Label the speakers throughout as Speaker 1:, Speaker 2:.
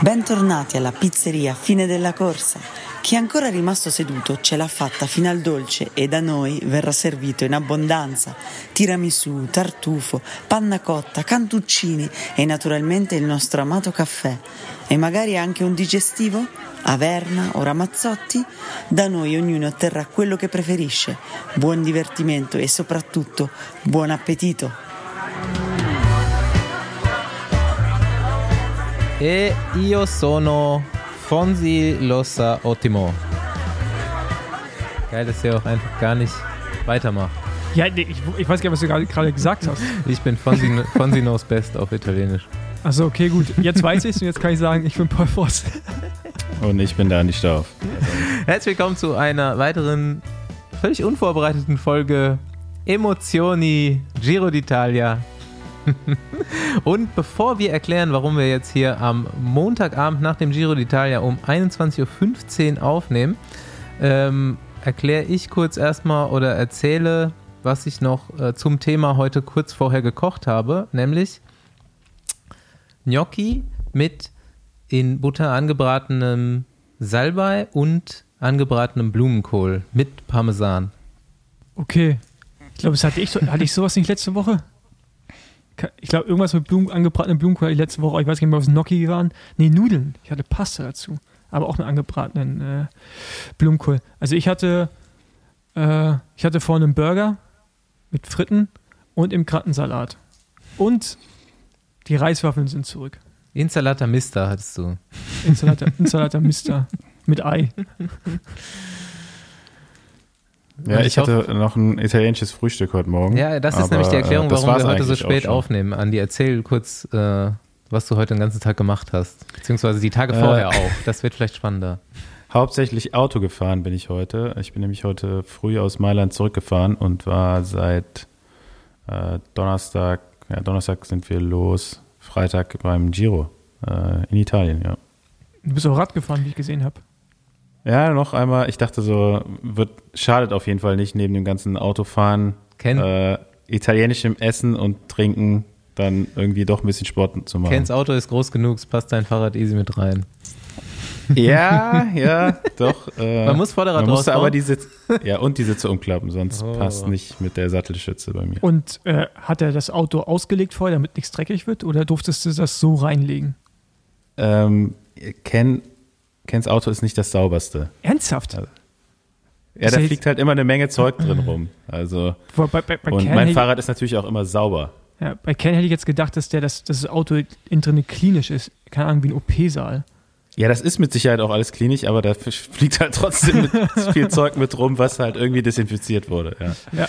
Speaker 1: Bentornati alla pizzeria Fine della Corsa. Chi è ancora rimasto seduto ce l'ha fatta fino al dolce e da noi verrà servito in abbondanza tiramisù, tartufo, panna cotta, cantuccini e naturalmente il nostro amato caffè. E magari anche un digestivo? Averna o Ramazzotti? Da noi ognuno otterrà quello che preferisce. Buon divertimento e soprattutto buon appetito!
Speaker 2: E io sono Fonsi Lossa Ottimo. Geil, dass ihr auch einfach gar nicht weitermacht.
Speaker 3: Ja, nee, ich, ich weiß gar nicht, was du gerade gesagt hast.
Speaker 2: Ich bin Fonsi, Fonsi knows best auf Italienisch.
Speaker 3: Achso, okay, gut. Jetzt weiß ich es und jetzt kann ich sagen, ich bin Paul Voss.
Speaker 4: Und ich bin Dani Stauf.
Speaker 2: Herzlich willkommen zu einer weiteren, völlig unvorbereiteten Folge Emozioni Giro d'Italia Und bevor wir erklären, warum wir jetzt hier am Montagabend nach dem Giro d'Italia um 21.15 Uhr aufnehmen, ähm, erkläre ich kurz erstmal oder erzähle, was ich noch äh, zum Thema heute kurz vorher gekocht habe, nämlich Gnocchi mit in Butter angebratenem Salbei und angebratenem Blumenkohl mit Parmesan.
Speaker 3: Okay. Ich glaube, das hatte ich, hatte ich sowas nicht letzte Woche? Ich glaube, irgendwas mit Blumen, angebratenen Blumenkohl die letzte Woche, ich weiß nicht mehr, was Gnocchi waren. Nee, Nudeln. Ich hatte Pasta dazu. Aber auch einen angebratenen äh, Blumenkohl. Also ich hatte, äh, ich hatte vorne einen Burger mit Fritten und im Krattensalat. Und die Reiswaffeln sind zurück.
Speaker 2: Insalata Mister hattest du.
Speaker 3: Insalata, Insalata Mister mit Ei.
Speaker 4: Ja, ich, ich hatte noch ein italienisches Frühstück heute Morgen.
Speaker 2: Ja, das ist nämlich die Erklärung, äh, warum wir heute so spät aufnehmen. Andi, erzähl kurz, äh, was du heute den ganzen Tag gemacht hast. Beziehungsweise die Tage äh, vorher auch. Das wird vielleicht spannender.
Speaker 4: Hauptsächlich Auto gefahren bin ich heute. Ich bin nämlich heute früh aus Mailand zurückgefahren und war seit äh, Donnerstag, ja, Donnerstag sind wir los, Freitag beim Giro äh, in Italien, ja.
Speaker 3: Du bist auch Rad gefahren, wie ich gesehen habe.
Speaker 4: Ja, noch einmal. Ich dachte so, wird, schadet auf jeden Fall nicht neben dem ganzen Autofahren,
Speaker 2: Ken,
Speaker 4: äh, italienischem Essen und Trinken dann irgendwie doch ein bisschen Sport zu machen.
Speaker 2: Kens Auto ist groß genug, es passt dein Fahrrad easy mit rein.
Speaker 4: Ja, ja, doch.
Speaker 2: Äh, man muss Vorderrad
Speaker 4: man musste aber die Sitze, ja, und die Sitze umklappen, sonst oh. passt nicht mit der Sattelschütze bei mir.
Speaker 3: Und äh, hat er das Auto ausgelegt vorher, damit nichts dreckig wird, oder durftest du das so reinlegen?
Speaker 4: Ähm, Ken Kens Auto ist nicht das sauberste.
Speaker 3: Ernsthaft?
Speaker 4: Also, ja, da fliegt halt immer eine Menge Zeug drin rum. Also,
Speaker 3: bei, bei, bei
Speaker 4: und Ken mein Fahrrad ist natürlich auch immer sauber.
Speaker 3: Ja, bei Ken hätte ich jetzt gedacht, dass, der das, dass das Auto innen drin klinisch ist. Keine Ahnung, wie ein OP-Saal.
Speaker 4: Ja, das ist mit Sicherheit auch alles klinisch, aber da fliegt halt trotzdem mit viel Zeug mit rum, was halt irgendwie desinfiziert wurde. Ja,
Speaker 3: ja.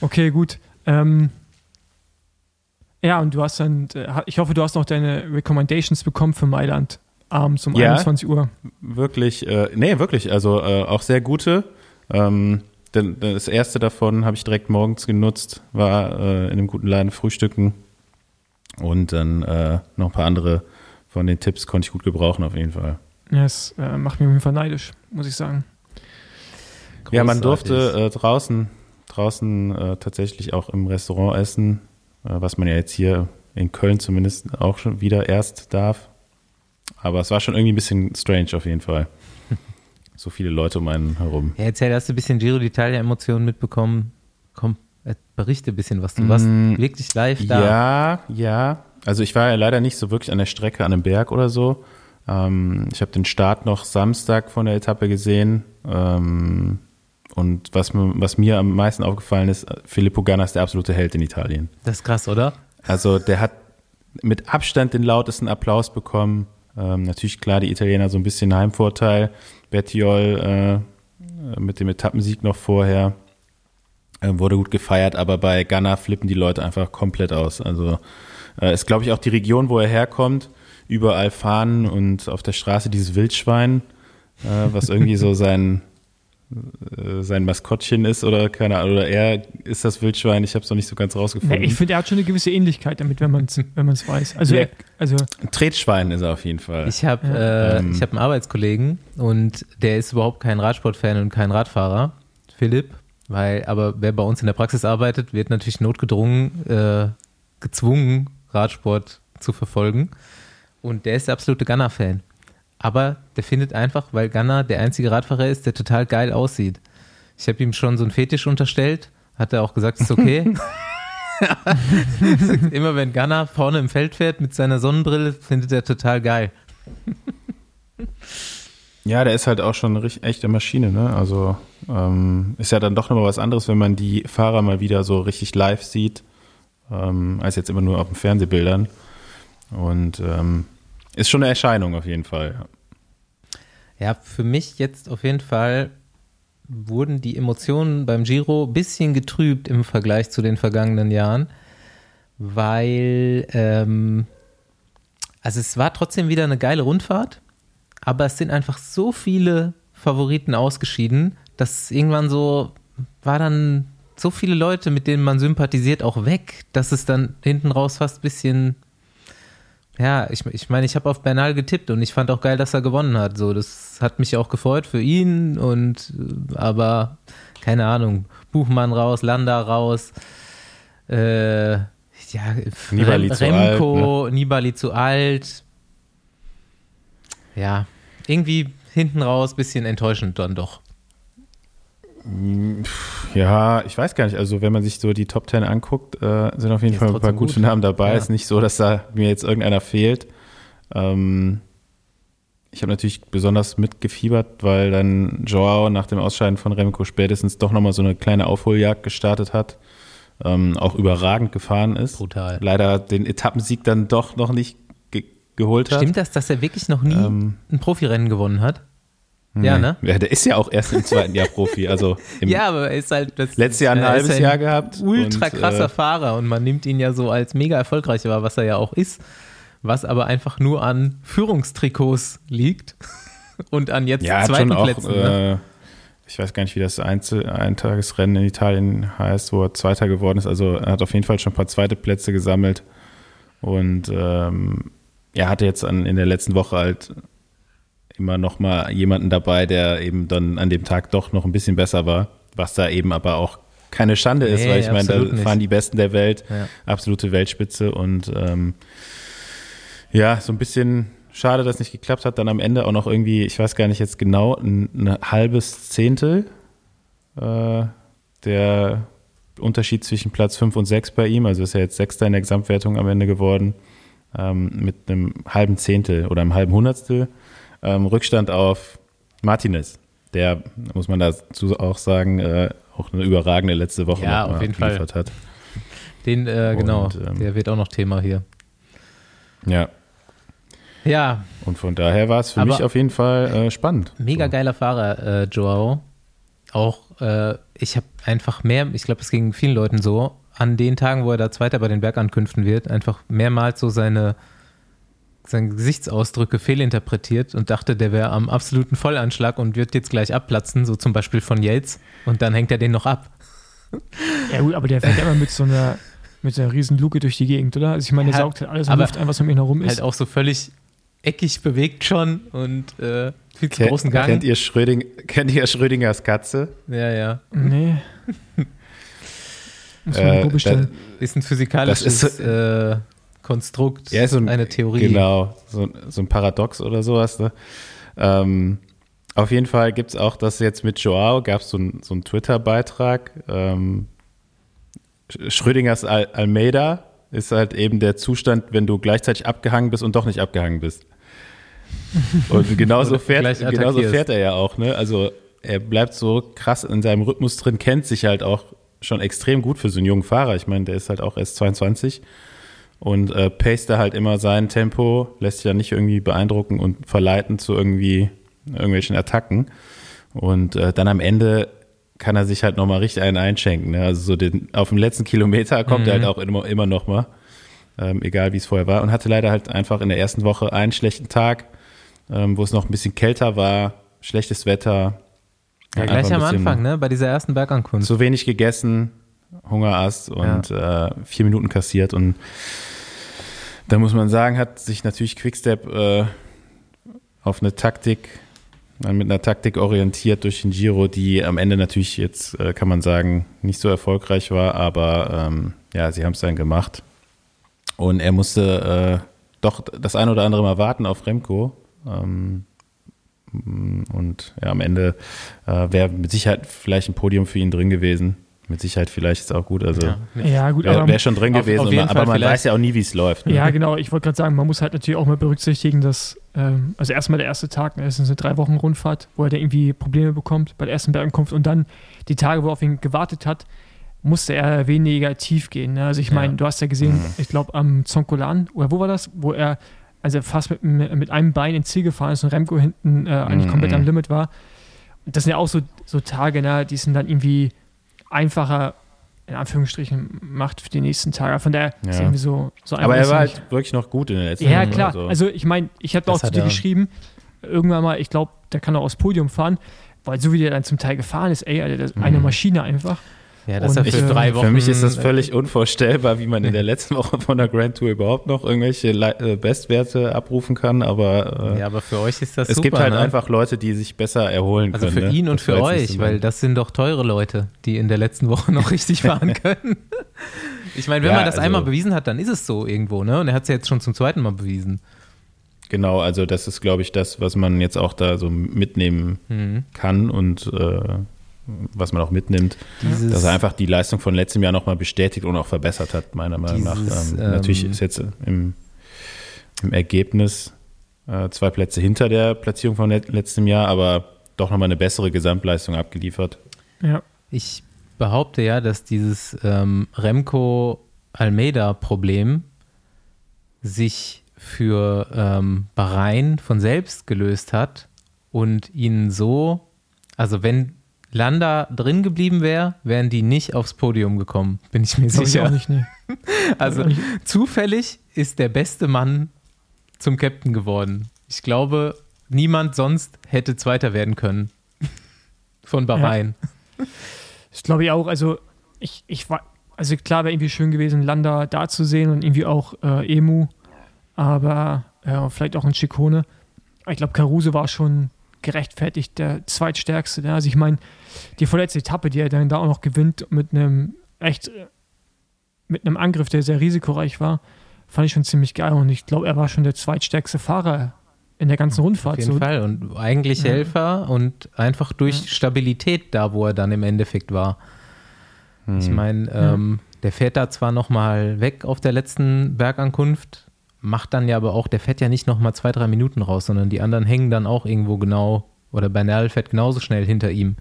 Speaker 3: okay, gut. Ähm, ja, und du hast dann, äh, ich hoffe, du hast noch deine Recommendations bekommen für Mailand abends um ja, 21 Uhr.
Speaker 4: Wirklich, äh, nee, wirklich, also äh, auch sehr gute. Ähm, denn das erste davon habe ich direkt morgens genutzt, war äh, in einem guten Laden frühstücken und dann äh, noch ein paar andere von den Tipps konnte ich gut gebrauchen auf jeden Fall.
Speaker 3: Ja, es äh, macht mich auf jeden Fall neidisch, muss ich sagen.
Speaker 4: Großartig. Ja, man durfte äh, draußen, draußen äh, tatsächlich auch im Restaurant essen, äh, was man ja jetzt hier in Köln zumindest auch schon wieder erst darf. Aber es war schon irgendwie ein bisschen strange auf jeden Fall. so viele Leute um einen herum.
Speaker 2: Ja, erzähl, hast du ein bisschen Giro d'Italia-Emotionen mitbekommen? Komm, berichte ein bisschen, was du mm, warst wirklich live da.
Speaker 4: Ja, ja. Also ich war ja leider nicht so wirklich an der Strecke, an einem Berg oder so. Ähm, ich habe den Start noch Samstag von der Etappe gesehen. Ähm, und was, was, mir am meisten aufgefallen ist, Filippo Ganna ist der absolute Held in Italien.
Speaker 2: Das ist krass, oder?
Speaker 4: Also der hat mit Abstand den lautesten Applaus bekommen. Ähm, natürlich klar, die Italiener so ein bisschen Heimvorteil. Bettiol äh, mit dem Etappensieg noch vorher äh, wurde gut gefeiert, aber bei Ghana flippen die Leute einfach komplett aus. Also äh, ist, glaube ich, auch die Region, wo er herkommt. Überall Fahnen und auf der Straße dieses Wildschwein, äh, was irgendwie so sein sein Maskottchen ist oder keine Ahnung, oder er ist das Wildschwein, ich habe es noch nicht so ganz rausgefunden.
Speaker 3: Nee, ich finde, er hat schon eine gewisse Ähnlichkeit damit, wenn man es wenn man's weiß. Also, ja, also
Speaker 4: ein Tretschwein ist er auf jeden Fall.
Speaker 2: Ich habe ja. äh, ähm. hab einen Arbeitskollegen und der ist überhaupt kein Radsportfan und kein Radfahrer, Philipp, weil, aber wer bei uns in der Praxis arbeitet, wird natürlich notgedrungen äh, gezwungen, Radsport zu verfolgen. Und der ist der absolute Gunner-Fan. Aber der findet einfach, weil Gunner der einzige Radfahrer ist, der total geil aussieht. Ich habe ihm schon so einen Fetisch unterstellt, hat er auch gesagt, ist okay. Immer wenn Gunner vorne im Feld fährt mit seiner Sonnenbrille, findet er total geil.
Speaker 4: Ja, der ist halt auch schon eine echte Maschine, ne? Also ähm, ist ja dann doch nochmal was anderes, wenn man die Fahrer mal wieder so richtig live sieht, ähm, als jetzt immer nur auf den Fernsehbildern. Und ähm, ist schon eine Erscheinung auf jeden Fall.
Speaker 2: Ja, für mich jetzt auf jeden Fall wurden die Emotionen beim Giro ein bisschen getrübt im Vergleich zu den vergangenen Jahren, weil ähm, also es war trotzdem wieder eine geile Rundfahrt, aber es sind einfach so viele Favoriten ausgeschieden, dass irgendwann so war dann so viele Leute, mit denen man sympathisiert, auch weg, dass es dann hinten raus fast ein bisschen ja, ich, ich meine, ich habe auf Bernal getippt und ich fand auch geil, dass er gewonnen hat. So, das hat mich auch gefreut für ihn und aber keine Ahnung, Buchmann raus, Landa raus, äh, ja,
Speaker 4: Nibali
Speaker 2: Rem,
Speaker 4: zu
Speaker 2: Remco,
Speaker 4: alt, ne?
Speaker 2: Nibali zu alt. Ja, irgendwie hinten raus bisschen enttäuschend dann doch.
Speaker 4: Ja, ich weiß gar nicht. Also wenn man sich so die Top Ten anguckt, äh, sind auf jeden Fall ein paar gute
Speaker 2: gut.
Speaker 4: Namen dabei.
Speaker 2: Ja.
Speaker 4: Ist nicht so, dass da mir jetzt irgendeiner fehlt. Ähm, ich habe natürlich besonders mitgefiebert, weil dann Joao nach dem Ausscheiden von Remco spätestens doch nochmal so eine kleine Aufholjagd gestartet hat. Ähm, auch überragend gefahren ist.
Speaker 2: Brutal.
Speaker 4: Leider den Etappensieg dann doch noch nicht ge geholt hat.
Speaker 2: Stimmt das, dass er wirklich noch nie
Speaker 4: Ähm,
Speaker 2: ein Profirennen gewonnen hat? Ja, ne?
Speaker 4: Ja, der ist ja auch erst im zweiten Jahr Profi. Also
Speaker 2: Ja, aber er ist halt das
Speaker 4: letztes Jahr ein halbes Jahr gehabt.
Speaker 2: Ultra
Speaker 4: und,
Speaker 2: krasser
Speaker 4: äh,
Speaker 2: Fahrer und man nimmt ihn ja so als mega erfolgreich wahr, was er ja auch ist, was aber einfach nur an Führungstrikots liegt und an jetzt
Speaker 4: Ja,
Speaker 2: zweiten
Speaker 4: auch,
Speaker 2: Plätzen. ne?
Speaker 4: äh, ich weiß gar nicht, wie das Einzel Eintagesrennen in Italien heißt, wo er Zweiter geworden ist. Also er hat auf jeden Fall schon ein paar zweite Plätze gesammelt. Und ähm, er hatte jetzt an, in der letzten Woche halt immer noch mal jemanden dabei, der eben dann an dem Tag doch noch ein bisschen besser war, was da eben aber auch keine Schande ist,
Speaker 2: Nee,
Speaker 4: weil ich meine, da
Speaker 2: nicht.
Speaker 4: fahren die Besten der Welt,
Speaker 2: Ja.
Speaker 4: absolute Weltspitze und ähm, ja, so ein bisschen schade, dass nicht geklappt hat. Dann am Ende auch noch irgendwie, ich weiß gar nicht jetzt genau, ein, ein halbes Zehntel äh, der Unterschied zwischen Platz 5 und 6 bei ihm. Also ist er jetzt Sechster in der Gesamtwertung am Ende geworden. Ähm, mit einem halben Zehntel oder einem halben Hundertstel ähm, Rückstand auf Martinez. Der, muss man dazu auch sagen, äh, auch eine überragende letzte Woche
Speaker 2: Ja, auf jeden Fall.
Speaker 4: hat.
Speaker 2: Den, äh, genau,
Speaker 4: Und, ähm,
Speaker 2: der wird auch noch Thema hier.
Speaker 4: Ja,
Speaker 2: Ja,
Speaker 4: und von daher war es für
Speaker 2: Aber-
Speaker 4: mich auf jeden Fall äh, spannend.
Speaker 2: mega
Speaker 4: So.
Speaker 2: geiler Fahrer, äh, Joao. Auch, äh, ich habe einfach mehr, ich glaube, es ging vielen Leuten so, an den Tagen, wo er da Zweiter bei den Bergankünften wird, einfach mehrmals so seine, seine Gesichtsausdrücke fehlinterpretiert und dachte, der wäre am absoluten Vollanschlag und wird jetzt gleich abplatzen, so zum Beispiel von Yates. Und dann hängt er den noch ab.
Speaker 3: Ja, gut, aber der fährt immer mit so einer, mit so einer riesen Luke durch die Gegend, oder? Also ich meine, der
Speaker 2: Ja,
Speaker 3: saugt halt alles in
Speaker 2: aber
Speaker 3: Luft ein, was um ihn herum ist.
Speaker 2: Halt auch so völlig eckig bewegt schon und äh, viel zu
Speaker 4: Ken-
Speaker 2: großen Gang.
Speaker 4: Kennt ihr, Schröding, kennt ihr Schrödingers Katze?
Speaker 2: Ja, ja.
Speaker 3: Nee. Muss man
Speaker 4: Äh,
Speaker 3: bestellen.
Speaker 2: Ist ein physikalisches
Speaker 4: Das ist
Speaker 2: äh, Konstrukt,
Speaker 4: Ja, so ein,
Speaker 2: eine Theorie.
Speaker 4: Genau, so, so ein Paradox oder sowas. Ne? Ähm, auf jeden Fall gibt es auch das jetzt mit Joao, gab es so ein- so einen Twitter-Beitrag. Ähm, Sch- Schrödingers Al Almeida ist halt eben der Zustand, wenn du gleichzeitig abgehangen bist und doch nicht abgehangen bist. Und genauso fährt, genauso fährt er ja auch. Ne? Also er bleibt so krass in seinem Rhythmus drin, kennt sich halt auch schon extrem gut für so einen jungen Fahrer. Ich meine, der ist halt auch erst 22 und äh, da halt immer sein Tempo, lässt sich ja nicht irgendwie beeindrucken und verleiten zu irgendwie irgendwelchen Attacken. Und äh, dann am Ende kann er sich halt nochmal richtig einen einschenken. Ne? Also so den, auf dem letzten Kilometer kommt er halt auch immer, immer noch mal, ähm, egal wie es vorher war. Und hatte leider halt einfach in der ersten Woche einen schlechten Tag, ähm, wo es noch ein bisschen kälter war, schlechtes Wetter.
Speaker 2: Ja, gleich am Anfang, ne? Bei dieser ersten Bergankunft.
Speaker 4: Zu wenig gegessen, Hungerast und äh, vier Minuten kassiert. Und da muss man sagen, hat sich natürlich Quickstep äh, auf eine Taktik, äh, mit einer Taktik orientiert durch den Giro, die am Ende natürlich jetzt, äh, kann man sagen, nicht so erfolgreich war, aber ähm, ja, sie haben es dann gemacht. Und er musste doch das ein oder andere Mal warten auf Remco. Ähm, und ja, am Ende äh, wäre mit Sicherheit vielleicht ein Podium für ihn drin gewesen. Mit Sicherheit vielleicht ist auch gut. Also
Speaker 3: ja, ja gut,
Speaker 4: wäre wär schon drin
Speaker 2: auf,
Speaker 4: gewesen,
Speaker 2: auf
Speaker 4: aber
Speaker 2: Fall
Speaker 4: man
Speaker 2: vielleicht.
Speaker 4: weiß ja auch nie, wie es läuft. ne?
Speaker 3: Ja, genau. Ich wollte gerade sagen, man muss halt natürlich auch mal berücksichtigen, dass, ähm, also erstmal der erste Tag, ne, es ist eine drei Wochen Rundfahrt, wo er da irgendwie Probleme bekommt bei der ersten Bergankunft und dann die Tage, wo er auf ihn gewartet hat, musste er weniger tief gehen. Ne? Also ich meine,
Speaker 2: Ja.
Speaker 3: du hast ja gesehen,
Speaker 4: Mhm.
Speaker 3: ich glaube am Zonkolan, oder wo war das, wo er also fast mit, mit einem Bein ins Ziel gefahren ist und Remco hinten äh, eigentlich
Speaker 4: Mhm.
Speaker 3: komplett am Limit war. Das sind ja auch so, so Tage, ne, die sind dann irgendwie einfacher, in Anführungsstrichen, macht für die nächsten Tage. Von daher ist
Speaker 4: Ja.
Speaker 3: irgendwie so, so
Speaker 4: Aber
Speaker 3: einfach
Speaker 4: er
Speaker 3: ist
Speaker 4: war
Speaker 3: nicht.
Speaker 4: halt wirklich noch gut in der letzten
Speaker 3: Ja, klar.
Speaker 4: also-
Speaker 3: Also, ich meine, ich habe auch zu dir geschrieben, irgendwann mal, ich glaube, der kann auch aufs Podium fahren, weil so wie der dann zum Teil gefahren ist, ey, Alter, das ist eine
Speaker 4: Mhm.
Speaker 3: Maschine einfach.
Speaker 2: Ja, dass er
Speaker 3: Und,
Speaker 2: für
Speaker 3: äh,
Speaker 2: drei Wochen.
Speaker 4: Für mich ist das
Speaker 2: äh,
Speaker 4: völlig unvorstellbar, wie man in der letzten Woche von der Grand Tour überhaupt noch irgendwelche Le äh, Bestwerte abrufen kann, aber äh,
Speaker 2: Ja, aber für euch ist das
Speaker 4: es
Speaker 2: super.
Speaker 4: gibt halt
Speaker 2: ne?
Speaker 4: einfach Leute, die sich besser erholen
Speaker 2: Also
Speaker 4: können.
Speaker 2: für
Speaker 4: ne?
Speaker 2: ihn und
Speaker 4: Das
Speaker 2: für euch,
Speaker 4: so
Speaker 2: weil das sind doch teure Leute, die in der letzten Woche noch richtig fahren können. Ich meine, wenn
Speaker 4: Ja,
Speaker 2: man das
Speaker 4: also-
Speaker 2: einmal bewiesen hat, dann ist es so irgendwo, ne? Und er hat es ja jetzt schon zum zweiten Mal bewiesen.
Speaker 4: Genau, also das ist, glaube ich, das, was man jetzt auch da so mitnehmen
Speaker 2: Mhm.
Speaker 4: kann und äh, was man auch mitnimmt,
Speaker 2: Dieses,
Speaker 4: dass er einfach die Leistung von letztem Jahr nochmal bestätigt und auch verbessert hat, meiner Meinung nach.
Speaker 2: Dieses,
Speaker 4: Ähm,
Speaker 2: ähm,
Speaker 4: natürlich ist jetzt im, im Ergebnis äh, zwei Plätze hinter der Platzierung von let letztem Jahr, aber doch nochmal eine bessere Gesamtleistung abgeliefert.
Speaker 3: Ja.
Speaker 2: ich behaupte ja, dass dieses ähm, Remco-Almeida-Problem sich für ähm, Bahrain von selbst gelöst hat und ihnen so, also wenn Landa drin geblieben wäre, wären die nicht aufs Podium gekommen, bin ich mir
Speaker 3: Glaub ich
Speaker 2: sicher.
Speaker 3: auch nicht, nee.
Speaker 2: Also
Speaker 3: ich auch
Speaker 2: zufällig ist der beste Mann zum Captain geworden. Ich glaube, niemand sonst hätte Zweiter werden können. Von Bahrain.
Speaker 3: Das glaube ich auch. Also, ich, ich war, also klar wäre irgendwie schön gewesen, Landa da zu sehen und irgendwie auch äh, Emu, aber ja, vielleicht auch ein Schikone. Ich glaube, Caruso war schon gerechtfertigt der zweitstärkste. Ne? Also, ich meine, die vorletzte Etappe, die er dann da auch noch gewinnt mit einem echt, mit einem Angriff, der sehr risikoreich war, fand ich schon ziemlich geil und ich glaube, er war schon der zweitstärkste Fahrer in der ganzen Rundfahrt.
Speaker 2: Auf jeden
Speaker 3: so.
Speaker 2: Fall. Und eigentlich
Speaker 3: Ja.
Speaker 2: Helfer und einfach durch
Speaker 3: Ja.
Speaker 2: Stabilität da, wo er dann im Endeffekt war. Ich
Speaker 4: Hm.
Speaker 2: meine, ähm, der fährt da zwar nochmal weg auf der letzten Bergankunft, macht dann ja aber auch, der fährt ja nicht nochmal zwei, drei Minuten raus, sondern die anderen hängen dann auch irgendwo genau, oder Bernal fährt genauso schnell hinter ihm.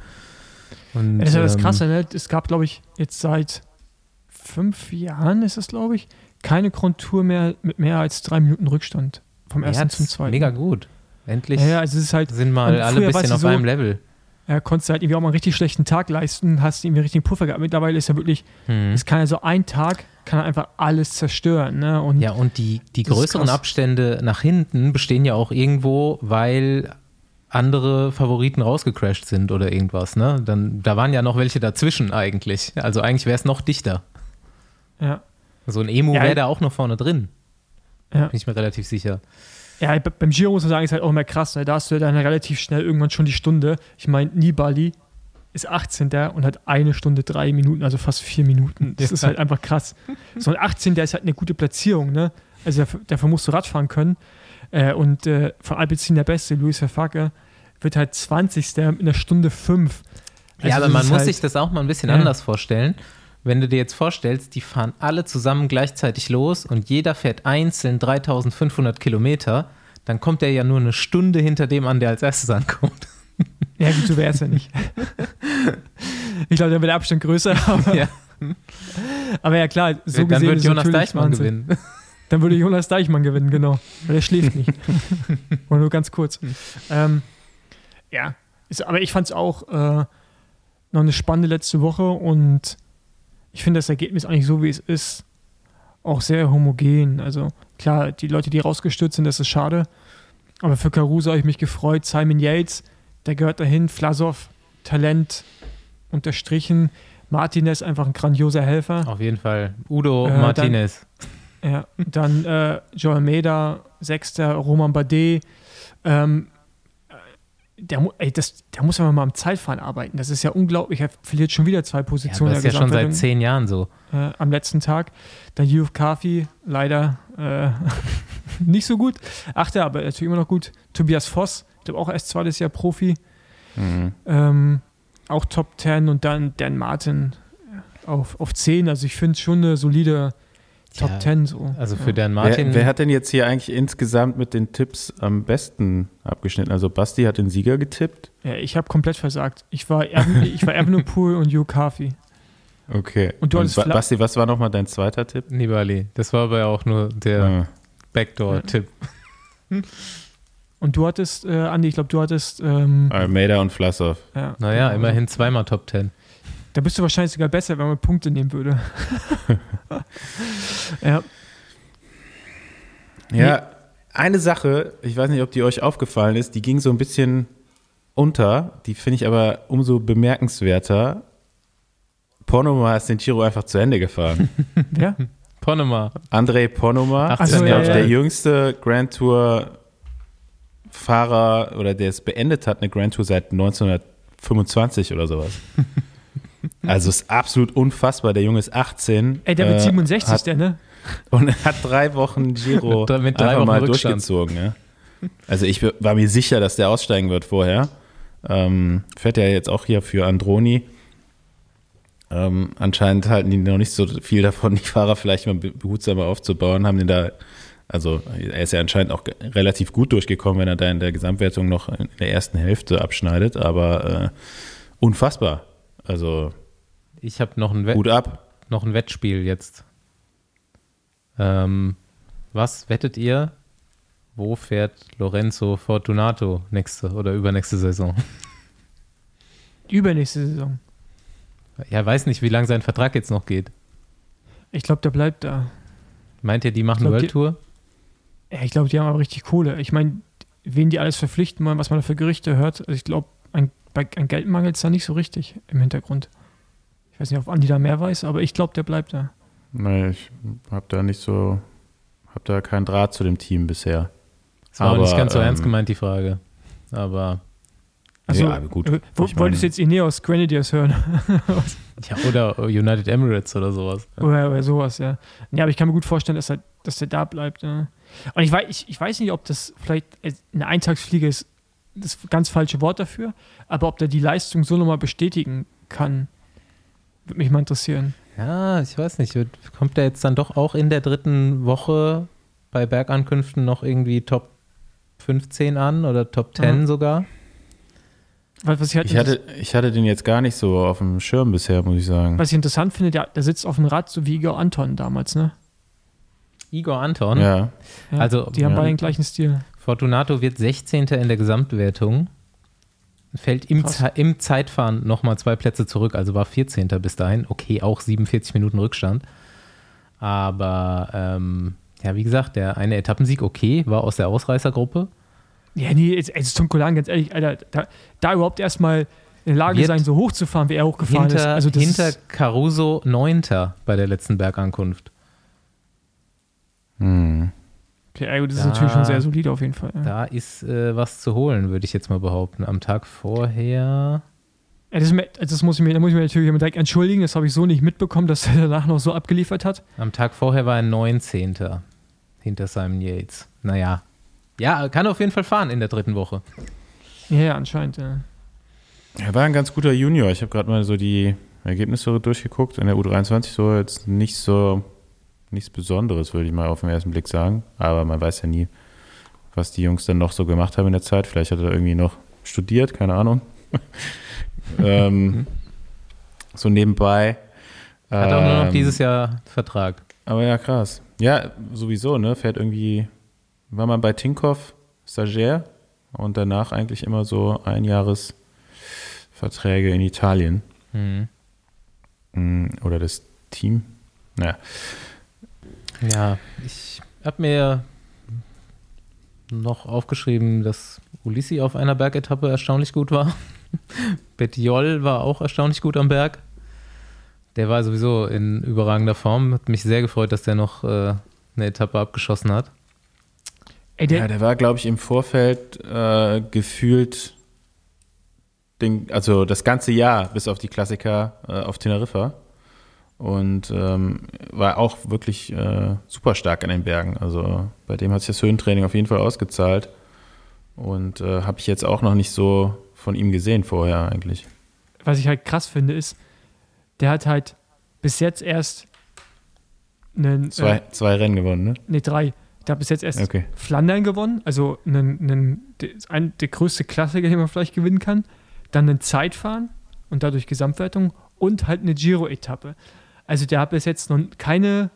Speaker 2: Und,
Speaker 3: Das ist ja das
Speaker 2: ähm,
Speaker 3: Krasse, ne? Es gab, glaube ich, jetzt seit fünf Jahren ist es, glaube ich, keine Grundtour mehr mit mehr als drei Minuten Rückstand. Vom ersten
Speaker 2: ja,
Speaker 3: zum zweiten.
Speaker 2: Mega gut. Endlich
Speaker 3: Ja, also es ist halt,
Speaker 2: sind mal alle ein bisschen auf
Speaker 3: so-
Speaker 2: einem Level.
Speaker 3: Ja, konntest du halt irgendwie auch mal einen richtig schlechten Tag leisten, hast irgendwie einen richtigen Puffer gehabt. Mittlerweile ist ja wirklich,
Speaker 2: Hm.
Speaker 3: es kann ja so ein Tag, kann einfach alles zerstören, ne? Und
Speaker 2: Ja, und die, die größeren. Abstände nach hinten bestehen ja auch irgendwo, weil andere Favoriten rausgecrashed sind oder irgendwas, ne? Dann, da waren ja noch welche dazwischen eigentlich. Also eigentlich wäre es noch dichter.
Speaker 3: ja,
Speaker 2: So ein Emu
Speaker 3: Ja,
Speaker 2: wäre da auch noch vorne drin.
Speaker 3: ja.
Speaker 2: Bin ich mir relativ sicher.
Speaker 3: Ja, be- beim Giro muss man sagen, ist halt auch immer krass. Ne? Da hast du ja dann relativ schnell irgendwann schon die Stunde. Ich meine, Nibali ist 18. und hat eine Stunde drei Minuten, also fast vier Minuten. Das
Speaker 2: Ja.
Speaker 3: ist halt einfach krass. So ein 18. ist halt eine gute Platzierung, ne? Also dafür, dafür musst du Radfahren können. Äh, und äh, von Alpecin der Beste, Luis Verfacke, wird halt 20. mit einer Stunde fünf.
Speaker 2: ja,
Speaker 3: Also
Speaker 2: aber
Speaker 3: das
Speaker 2: man muss
Speaker 3: halt,
Speaker 2: sich das auch mal ein bisschen
Speaker 3: Ja.
Speaker 2: anders vorstellen. Wenn du dir jetzt vorstellst, die fahren alle zusammen gleichzeitig los und jeder fährt einzeln 3500 Kilometer, dann kommt er ja nur eine Stunde hinter dem an, der als erstes ankommt.
Speaker 3: Ja, gut, so wäre es ja nicht. ich glaube, dann wird der Abstand größer. Aber
Speaker 2: Ja.
Speaker 3: aber ja, klar, so
Speaker 2: dann
Speaker 3: gesehen
Speaker 2: wird
Speaker 3: ist
Speaker 2: Jonas Deichmann
Speaker 3: Wahnsinn.
Speaker 2: gewinnen.
Speaker 3: Dann würde Jonas Deichmann gewinnen, genau. Weil er schläft nicht. Oder nur ganz kurz. Ähm, ja, aber ich fand es auch äh, noch eine spannende letzte Woche und ich finde das Ergebnis eigentlich so, wie es ist, auch sehr homogen. Also klar, die Leute, die rausgestürzt sind, das ist schade. Aber für Caruso habe ich mich gefreut. Simon Yates, der gehört dahin. Vlasov, Talent unterstrichen. Martinez, einfach ein grandioser Helfer.
Speaker 2: Auf jeden Fall. Udo
Speaker 3: Äh, dann-
Speaker 2: Martinez.
Speaker 3: Ja, dann äh, Joe Almeida, Sechster, Roman Bardet. Ähm, äh, der, ey, das, der muss aber mal am Zeitfahren arbeiten. Das ist ja unglaublich. Er verliert schon wieder zwei
Speaker 2: Ja,
Speaker 3: Positionen.
Speaker 2: das ist ja schon seit zehn Jahren so.
Speaker 3: äh, am letzten Tag. Dann Yusuf Kafi, leider äh, nicht so gut. Achter, aber natürlich immer noch gut. Tobias Voss, ich glaube auch erst zweites Jahr Profi.
Speaker 4: Mhm.
Speaker 3: Ähm, auch Top 10 und dann Dan Martin auf, auf 10. Also ich finde schon eine solide Top
Speaker 2: Ja,
Speaker 3: 10 so.
Speaker 2: Also für
Speaker 3: ja.
Speaker 2: Dan Martin.
Speaker 4: Wer, wer hat denn jetzt hier eigentlich insgesamt mit den Tipps am besten abgeschnitten? Also Basti hat den Sieger getippt.
Speaker 3: Ja, ich habe komplett versagt. Ich war, ich war Evenepoel und Hugh Carthy.
Speaker 4: Okay.
Speaker 3: Und du hattest
Speaker 4: Ba- Basti, was war nochmal dein zweiter Tipp?
Speaker 2: Nibali. Das war aber ja auch nur der
Speaker 4: Ah.
Speaker 2: Backdoor-Tipp.
Speaker 3: Und du hattest, äh, Andi, ich glaube, du hattest, ähm,
Speaker 4: Almeida und Vlasov.
Speaker 3: ja,
Speaker 2: Naja, immerhin zweimal Top 10.
Speaker 3: Da bist du wahrscheinlich sogar besser, wenn man Punkte nehmen würde. ja,
Speaker 4: Ja, eine Sache, ich weiß nicht, ob die euch aufgefallen ist, die ging so ein bisschen unter, die finde ich aber umso bemerkenswerter. Ponoma ist den Giro einfach zu Ende gefahren.
Speaker 3: wer?
Speaker 2: Ponema.
Speaker 4: André Ponoma,
Speaker 2: Ach
Speaker 3: so, ja,
Speaker 4: der
Speaker 3: ja.
Speaker 4: jüngste Grand Tour Fahrer oder der es beendet hat, eine Grand Tour seit 1925 oder sowas. Also ist absolut unfassbar. Der Junge ist 18.
Speaker 3: Ey, der wird
Speaker 4: äh,
Speaker 3: 67,
Speaker 4: hat,
Speaker 3: der, ne?
Speaker 4: und hat drei Wochen Giro
Speaker 2: Mit drei- mit drei
Speaker 4: einfach
Speaker 2: Wochen
Speaker 4: mal
Speaker 2: Rückstand.
Speaker 4: durchgezogen. Ja. Also ich war mir sicher, dass der aussteigen wird vorher. Ähm, fährt ja jetzt auch hier für Androni. Ähm, anscheinend halten die noch nicht so viel davon, die Fahrer vielleicht mal be- behutsamer aufzubauen, haben den da, also er ist ja anscheinend auch relativ gut durchgekommen, wenn er da in der Gesamtwertung noch in der ersten Hälfte abschneidet, aber äh, unfassbar. Also
Speaker 2: Ich habe noch, ein Wett-
Speaker 4: ab.
Speaker 2: noch ein Wettspiel jetzt. Ähm, was wettet ihr? Wo fährt Lorenzo Fortunato nächste oder übernächste Saison?
Speaker 3: Übernächste Saison.
Speaker 2: Ja, weiß nicht, wie lange sein Vertrag jetzt noch geht.
Speaker 3: Ich glaube, der bleibt da.
Speaker 2: Meint ihr, die machen
Speaker 3: glaub,
Speaker 2: World
Speaker 3: die-
Speaker 2: Tour?
Speaker 3: Ja, ich glaube, die haben aber richtig Kohle. Ich meine, wen die alles verpflichten wollen, was man da für Gerüchte hört. Also ich glaube, an, bei- an Geld mangelt es da nicht so richtig im Hintergrund. Ich weiß nicht, ob Andi da mehr weiß, aber ich glaube, der bleibt da.
Speaker 4: Nee, ich habe da nicht so, habe da keinen Draht zu dem Team bisher.
Speaker 2: Das war auch
Speaker 4: Aber,
Speaker 2: nicht ganz so ernst
Speaker 4: ähm,
Speaker 2: gemeint, die Frage. Aber,
Speaker 3: Also,
Speaker 4: Ja, gut.
Speaker 3: äh, wo,
Speaker 4: Ich
Speaker 3: wolltest du jetzt Ineos Grenadiers hören?
Speaker 2: ja, oder United Emirates oder sowas.
Speaker 3: oder, oder sowas, ja. Ja, aber ich kann mir gut vorstellen, dass er, dass der da bleibt. Ja. Und ich weiß, ich, ich weiß nicht, ob das vielleicht äh, eine Eintagsfliege ist, das ganz falsche Wort dafür, aber ob der die Leistung so nochmal bestätigen kann, würde mich mal interessieren.
Speaker 2: Ja, ich weiß nicht. wird- Kommt der jetzt dann doch auch in der dritten Woche bei Bergankünften noch irgendwie Top 15 an oder Top 10
Speaker 3: Mhm.
Speaker 2: sogar?
Speaker 3: Was, was, ich, halt
Speaker 4: Ich hatte, ich hatte den jetzt gar nicht so auf dem Schirm bisher, muss ich sagen.
Speaker 3: was ich interessant finde, der, der sitzt auf dem Rad, so wie Igor Anton damals, ne?
Speaker 2: Igor Anton.
Speaker 4: Ja,
Speaker 3: Ja,
Speaker 2: Also,
Speaker 3: die haben
Speaker 4: ja.
Speaker 3: beide den gleichen Stil.
Speaker 2: Fortunato wird 16. in der Gesamtwertung. Fällt im. Ze im Zeitfahren nochmal zwei Plätze zurück, also war 14. bis dahin. Okay, auch 47 Minuten Rückstand. Aber ähm, ja, wie gesagt, der eine Etappensieg, okay, war aus der Ausreißergruppe.
Speaker 3: Ja, nee, jetzt, jetzt zum Kolan, ganz ehrlich, Alter, da, da überhaupt erstmal in der Lage
Speaker 2: Wird
Speaker 3: sein, so hoch zu fahren, wie er hochgefahren ist.
Speaker 2: Hinter,
Speaker 3: Also das
Speaker 2: hinter
Speaker 3: ist,
Speaker 2: Caruso 9. bei der letzten Bergankunft.
Speaker 4: hm.
Speaker 3: Ja, gut, das ist
Speaker 2: Da-
Speaker 3: natürlich schon sehr solide auf jeden Fall. Ja.
Speaker 2: Da ist äh, was zu holen, würde ich jetzt mal behaupten. Am Tag vorher.
Speaker 3: Ja, das, ist das muss ich mir, da muss ich mir natürlich direkt entschuldigen, das habe ich so nicht mitbekommen, dass er danach noch so abgeliefert hat.
Speaker 2: Am Tag vorher war er 19. hinter Simon Yates. Naja. Ja, kann auf jeden Fall fahren in der dritten Woche.
Speaker 3: Ja, ja, anscheinend. Ja.
Speaker 4: Er war ein ganz guter Junior. Ich habe gerade mal so die Ergebnisse durchgeguckt. In der U23 so jetzt nicht so nichts Besonderes, würde ich mal auf den ersten Blick sagen. Aber man weiß ja nie, was die Jungs dann noch so gemacht haben in der Zeit. Vielleicht hat er irgendwie noch studiert, keine Ahnung. ähm, so nebenbei.
Speaker 2: Hat auch nur noch
Speaker 4: Ähm,
Speaker 2: dieses Jahr Vertrag.
Speaker 4: Aber ja, krass. Ja, sowieso, ne? Fährt irgendwie, war man bei Tinkoff Stagiaire und danach eigentlich immer so Einjahresverträge in Italien.
Speaker 2: Mhm.
Speaker 4: Mm, Oder das Team. Naja.
Speaker 2: Ja, ich habe mir noch aufgeschrieben, dass Ulissi auf einer Bergetappe erstaunlich gut war. Betjol war auch erstaunlich gut am Berg. Der war sowieso in überragender Form. Hat mich sehr gefreut, dass der noch äh, eine Etappe abgeschossen hat.
Speaker 3: Ey, der,
Speaker 4: Ja, der war, glaube ich, im Vorfeld äh, gefühlt den, also das ganze Jahr bis auf die Klassiker äh, auf Teneriffa. Und ähm, war auch wirklich äh, super stark an den Bergen. Also bei dem hat sich das Höhentraining auf jeden Fall ausgezahlt und äh, habe ich jetzt auch noch nicht so von ihm gesehen vorher eigentlich.
Speaker 3: Was ich halt krass finde, ist, der hat halt bis jetzt erst einen,
Speaker 4: Zwei,
Speaker 3: äh,
Speaker 4: zwei Rennen gewonnen, ne?
Speaker 3: nee, drei. Der hat bis jetzt erst
Speaker 4: Okay.
Speaker 3: Flandern gewonnen, also einen, einen, der, ein, der größte Klassiker, den man vielleicht gewinnen kann. Dann einen Zeitfahren und dadurch Gesamtwertung und halt eine Giro-Etappe. Also der hat bis jetzt noch keine,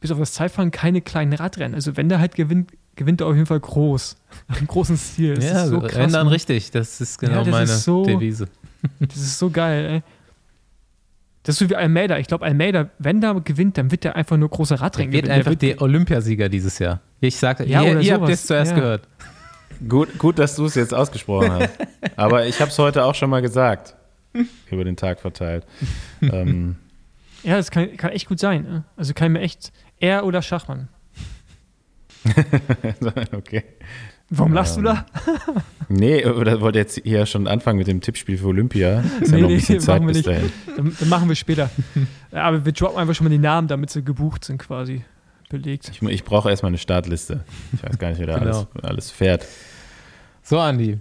Speaker 3: bis auf das Zeitfahren, keine kleinen Radrennen. Also wenn der halt gewinnt, gewinnt er auf jeden Fall groß. Im großen Stil. Das
Speaker 2: ja,
Speaker 3: ist so krass.
Speaker 2: dann
Speaker 3: Mann.
Speaker 2: richtig. Das ist genau
Speaker 3: Ja, das
Speaker 2: meine
Speaker 3: ist so-
Speaker 2: Devise.
Speaker 3: Das ist so geil, ey. Das ist so wie Almeida. Ich glaube, Almeida, wenn der gewinnt, dann wird der einfach nur große
Speaker 2: Er
Speaker 3: Radrennen
Speaker 2: wird
Speaker 3: gewinnen.
Speaker 2: einfach
Speaker 3: Der
Speaker 2: der Olympiasieger dieses Jahr. Ich sage,
Speaker 3: Ja,
Speaker 2: ihr, ihr habt es zuerst
Speaker 3: Ja.
Speaker 2: gehört.
Speaker 4: Gut, gut, dass du es jetzt ausgesprochen hast. Aber ich habe es heute auch schon mal gesagt. Über den Tag verteilt. ähm,
Speaker 3: ja, das kann, kann echt gut sein. Ne? Also kann mir echt er oder Schachmann.
Speaker 4: okay.
Speaker 3: Warum lachst
Speaker 4: Ähm,
Speaker 3: du da?
Speaker 4: Nee, oder wollt ihr jetzt hier schon anfangen mit dem Tippspiel für Olympia? Ist ja
Speaker 3: Nee,
Speaker 4: noch ein
Speaker 3: nee,
Speaker 4: bisschen Zeit
Speaker 3: machen wir
Speaker 4: bis
Speaker 3: nicht.
Speaker 4: dahin.
Speaker 3: Dann, dann machen wir später. Aber wir droppen einfach schon mal die Namen, damit sie gebucht sind, quasi belegt.
Speaker 4: Ich, ich brauche erstmal eine Startliste. Ich weiß gar nicht, wer da
Speaker 2: Genau.
Speaker 4: alles, alles fährt.
Speaker 2: So, Andi,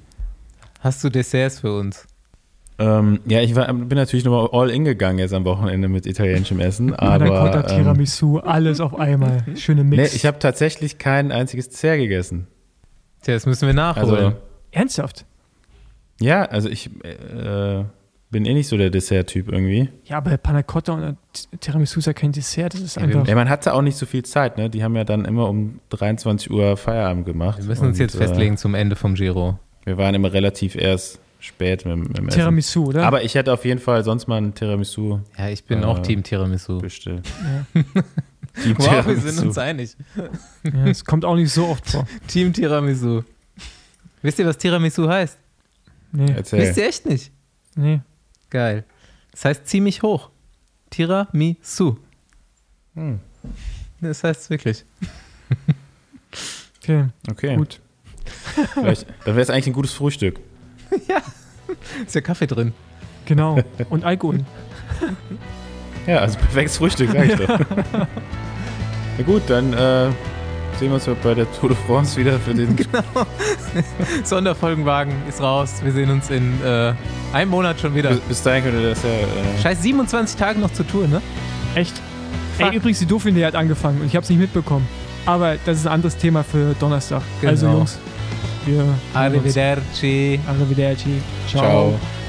Speaker 2: hast du Desserts für uns?
Speaker 4: Ähm, ja, ich war, bin natürlich nochmal all in gegangen jetzt am Wochenende mit italienischem Essen,
Speaker 3: Panna Cotta,
Speaker 4: aber ähm,
Speaker 3: Tiramisu, alles auf einmal. Schöne
Speaker 4: nee,
Speaker 3: Mix.
Speaker 4: ich habe tatsächlich kein einziges Dessert gegessen.
Speaker 2: Tja, das müssen wir nachholen.
Speaker 4: Also,
Speaker 3: Ernsthaft?
Speaker 4: ja, also ich äh, bin eh nicht so der Dessert-Typ irgendwie.
Speaker 3: Ja, aber Panna Cotta und Tiramisu ist ja kein Dessert. Das ist einfach.
Speaker 4: Ja, man hatte auch nicht so viel Zeit, ne? Die haben ja dann immer um 23 Uhr Feierabend gemacht.
Speaker 2: wir müssen uns
Speaker 4: Und,
Speaker 2: jetzt festlegen zum Ende vom Giro.
Speaker 4: Äh, wir waren immer relativ erst spät mit, mit dem Essen.
Speaker 3: Tiramisu, oder?
Speaker 4: Aber ich hätte auf jeden Fall sonst mal ein Tiramisu
Speaker 2: Ja, ich bin
Speaker 4: Äh,
Speaker 2: auch Team Tiramisu.
Speaker 4: bestellt.
Speaker 3: ja.
Speaker 4: Team
Speaker 2: Wow, wir
Speaker 4: Tiramisu.
Speaker 2: sind uns einig.
Speaker 3: ja, es kommt auch nicht so oft vor.
Speaker 2: Team Tiramisu. Wisst ihr, was Tiramisu heißt?
Speaker 3: Nee,
Speaker 4: Erzähl.
Speaker 2: Wisst ihr echt nicht?
Speaker 3: nee.
Speaker 2: Geil. Das heißt ziemlich hoch. Tiramisu.
Speaker 4: Hm.
Speaker 2: Das heißt es wirklich.
Speaker 3: Okay,
Speaker 4: Okay,
Speaker 3: gut.
Speaker 4: vielleicht, dann wäre es eigentlich ein gutes Frühstück.
Speaker 2: Ist ja Kaffee drin.
Speaker 3: Genau. Und Alkohol.
Speaker 4: Ja, also perfektes Frühstück, sag ich doch. Na gut, dann äh, sehen wir uns bei der Tour de France wieder für den.
Speaker 2: Sonderfolgenwagen ist raus. Wir sehen uns in äh, einem Monat schon wieder.
Speaker 4: Bis, bis dahin könnte das ja. Äh,
Speaker 2: Scheiß 27 Tage noch zur Tour, ne?
Speaker 3: Echt?
Speaker 2: Fuck.
Speaker 3: Ey, übrigens, die Dauphiné hat angefangen und ich habe es nicht mitbekommen. Aber das ist ein anderes Thema für Donnerstag.
Speaker 2: Genau.
Speaker 3: Also, Jungs.
Speaker 2: Arrivederci.
Speaker 3: Arrivederci. Ciao.
Speaker 4: ciao.